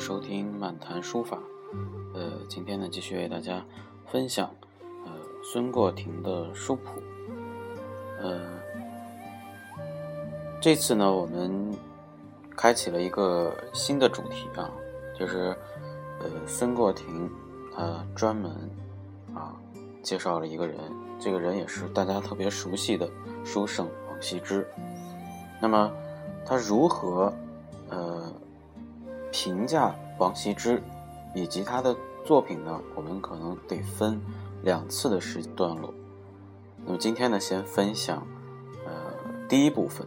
收听《漫谈书法》。呃，今天呢，继续为大家分享呃孙过庭的书谱。呃，这次呢，我们开启了一个新的主题啊，就是呃孙过庭他专门啊介绍了一个人，这个人也是大家特别熟悉的书圣王羲之。那么他如何呃？评价王羲之以及他的作品呢，我们可能得分两次的时间段落。那么今天呢，先分享呃第一部分。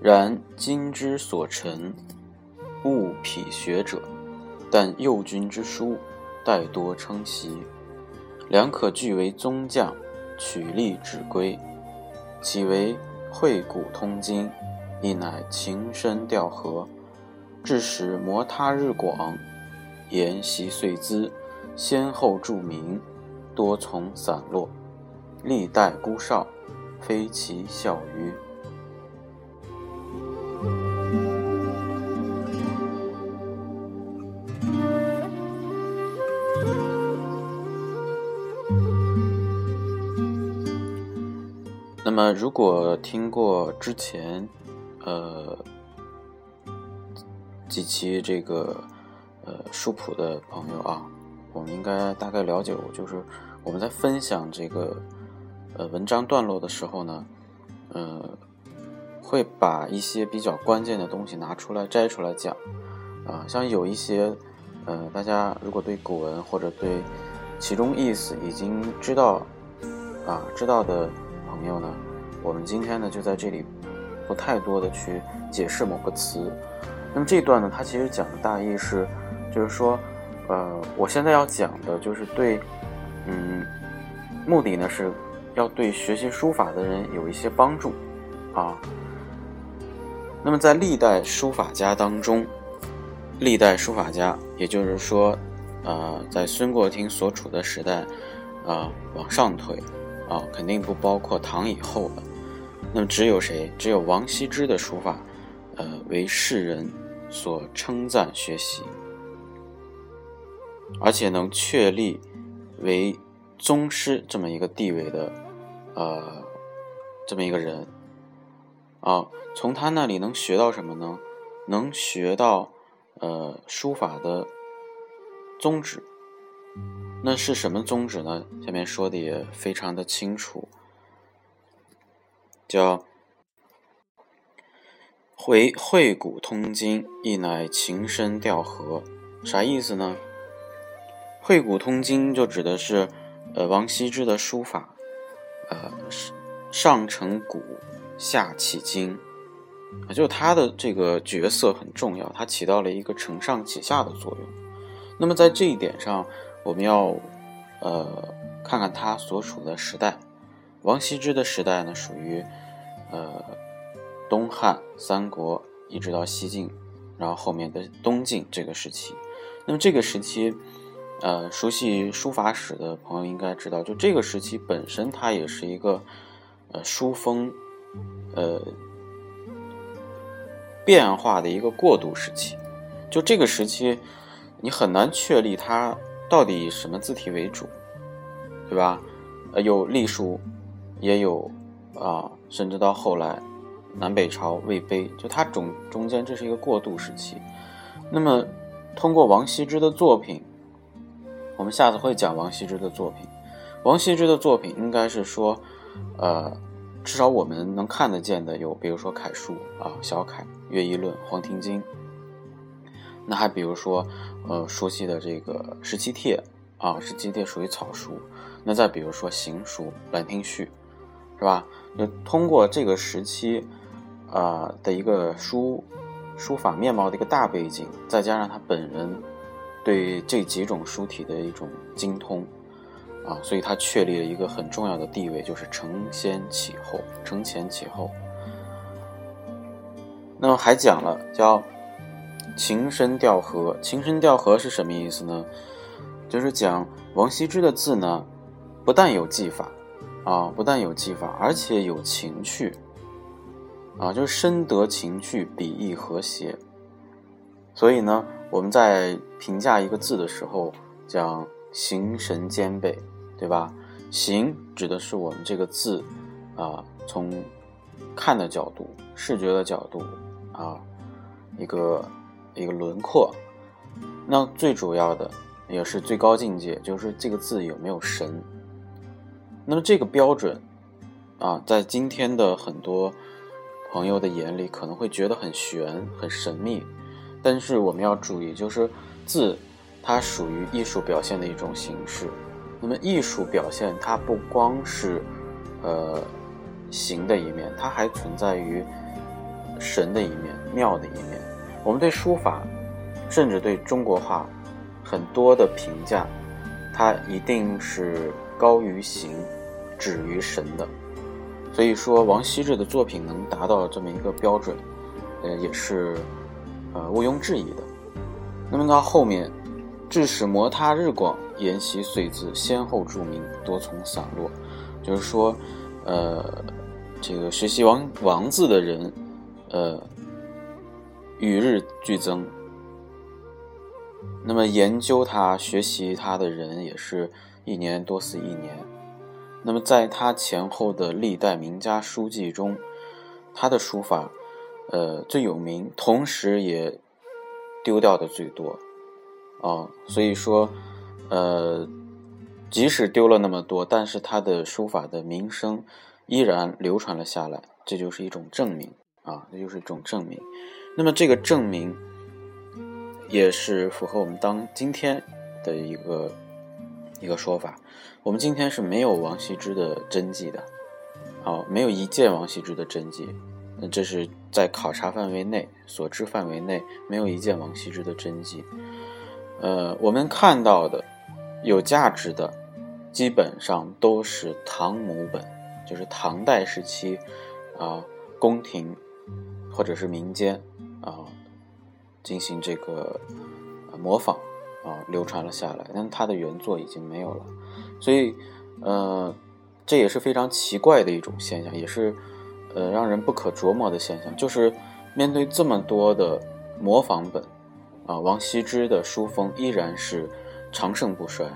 然今之所陈，勿匹学者，但幼君之书，待多称习。良可据为宗匠，取利指归。岂为会古通今，亦乃情深调和。致使摩他日广，沿袭岁资，先后著名，多从散落。历代孤少，非其效于。么，如果听过之前，呃，几期这个呃书谱的朋友啊，我们应该大概了解过，就是我们在分享这个呃文章段落的时候呢，呃，会把一些比较关键的东西拿出来摘出来讲，啊，像有一些呃大家如果对古文或者对其中意思已经知道啊知道的。朋友呢，我们今天呢就在这里不太多的去解释某个词。那么这段呢，它其实讲的大意是，就是说，呃，我现在要讲的就是对，嗯，目的呢是要对学习书法的人有一些帮助啊。那么在历代书法家当中，历代书法家，也就是说，呃，在孙过庭所处的时代，啊，往上推。啊，肯定不包括唐以后的。那么只有谁？只有王羲之的书法，呃，为世人所称赞学习，而且能确立为宗师这么一个地位的，呃，这么一个人。啊，从他那里能学到什么呢？能学到呃书法的宗旨。那是什么宗旨呢？下面说的也非常的清楚，叫“回会古通今，亦乃情深调和”。啥意思呢？“会古通今”就指的是，呃，王羲之的书法，呃，上承古，下启今，啊，就他的这个角色很重要，他起到了一个承上启下的作用。那么在这一点上，我们要，呃，看看他所处的时代。王羲之的时代呢，属于，呃，东汉、三国一直到西晋，然后后面的东晋这个时期。那么这个时期，呃，熟悉书法史的朋友应该知道，就这个时期本身它也是一个，呃，书风，呃，变化的一个过渡时期。就这个时期。你很难确立它到底以什么字体为主，对吧？呃，有隶书，也有啊，甚至到后来南北朝魏碑，就它中中间这是一个过渡时期。那么通过王羲之的作品，我们下次会讲王羲之的作品。王羲之的作品应该是说，呃，至少我们能看得见的有，比如说楷书啊，小楷、乐毅论、黄庭经。那还比如说，呃，熟悉的这个十七帖啊，十七帖属于草书。那再比如说行书《兰亭序》，是吧？那通过这个时期，啊的一个书书法面貌的一个大背景，再加上他本人对这几种书体的一种精通，啊，所以他确立了一个很重要的地位，就是承先启后，承前启后。那么还讲了叫。情深调和，情深调和是什么意思呢？就是讲王羲之的字呢，不但有技法，啊，不但有技法，而且有情趣，啊，就是深得情趣，笔意和谐。所以呢，我们在评价一个字的时候，讲形神兼备，对吧？形指的是我们这个字，啊，从看的角度、视觉的角度，啊，一个。一个轮廓，那最主要的也是最高境界，就是这个字有没有神。那么这个标准啊，在今天的很多朋友的眼里可能会觉得很玄、很神秘，但是我们要注意，就是字它属于艺术表现的一种形式。那么艺术表现它不光是呃形的一面，它还存在于神的一面、妙的一面。我们对书法，甚至对中国画，很多的评价，它一定是高于形，止于神的。所以说，王羲之的作品能达到这么一个标准，呃，也是呃毋庸置疑的。那么到后面，致使摩他日广，研习岁字，先后著名，多从散落，就是说，呃，这个学习王王字的人，呃。与日俱增，那么研究他、学习他的人也是一年多似一年。那么在他前后的历代名家书记中，他的书法，呃最有名，同时也丢掉的最多，啊，所以说，呃，即使丢了那么多，但是他的书法的名声依然流传了下来，这就是一种证明啊，这就是一种证明。那么这个证明，也是符合我们当今天的一个一个说法。我们今天是没有王羲之的真迹的，哦，没有一件王羲之的真迹。那这是在考察范围内、所知范围内，没有一件王羲之的真迹。呃，我们看到的有价值的，基本上都是唐母本，就是唐代时期啊，宫廷或者是民间。啊，进行这个模仿啊，流传了下来，但他的原作已经没有了，所以呃，这也是非常奇怪的一种现象，也是呃让人不可琢磨的现象。就是面对这么多的模仿本啊，王羲之的书风依然是长盛不衰。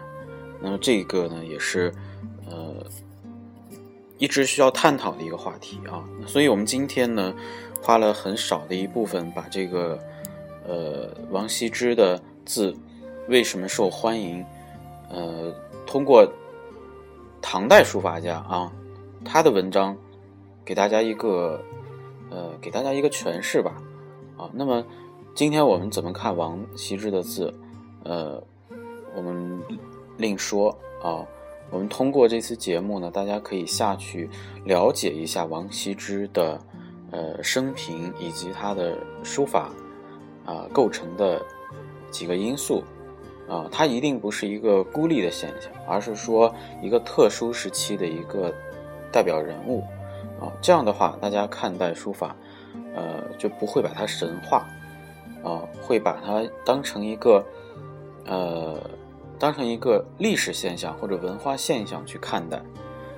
那么这个呢，也是呃一直需要探讨的一个话题啊。所以我们今天呢。花了很少的一部分，把这个，呃，王羲之的字为什么受欢迎，呃，通过唐代书法家啊他的文章，给大家一个，呃，给大家一个诠释吧，啊，那么今天我们怎么看王羲之的字，呃，我们另说啊，我们通过这次节目呢，大家可以下去了解一下王羲之的。呃，生平以及他的书法啊构成的几个因素。啊，它一定不是一个孤立的现象，而是说一个特殊时期的一个代表人物啊。这样的话，大家看待书法，呃，就不会把它神化啊，会把它当成一个呃，当成一个历史现象或者文化现象去看待。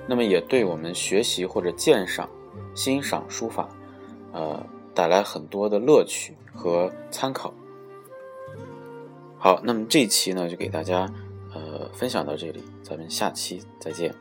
那么，也对我们学习或者鉴赏、欣赏书法。呃，带来很多的乐趣和参考。好，那么这一期呢，就给大家呃分享到这里，咱们下期再见。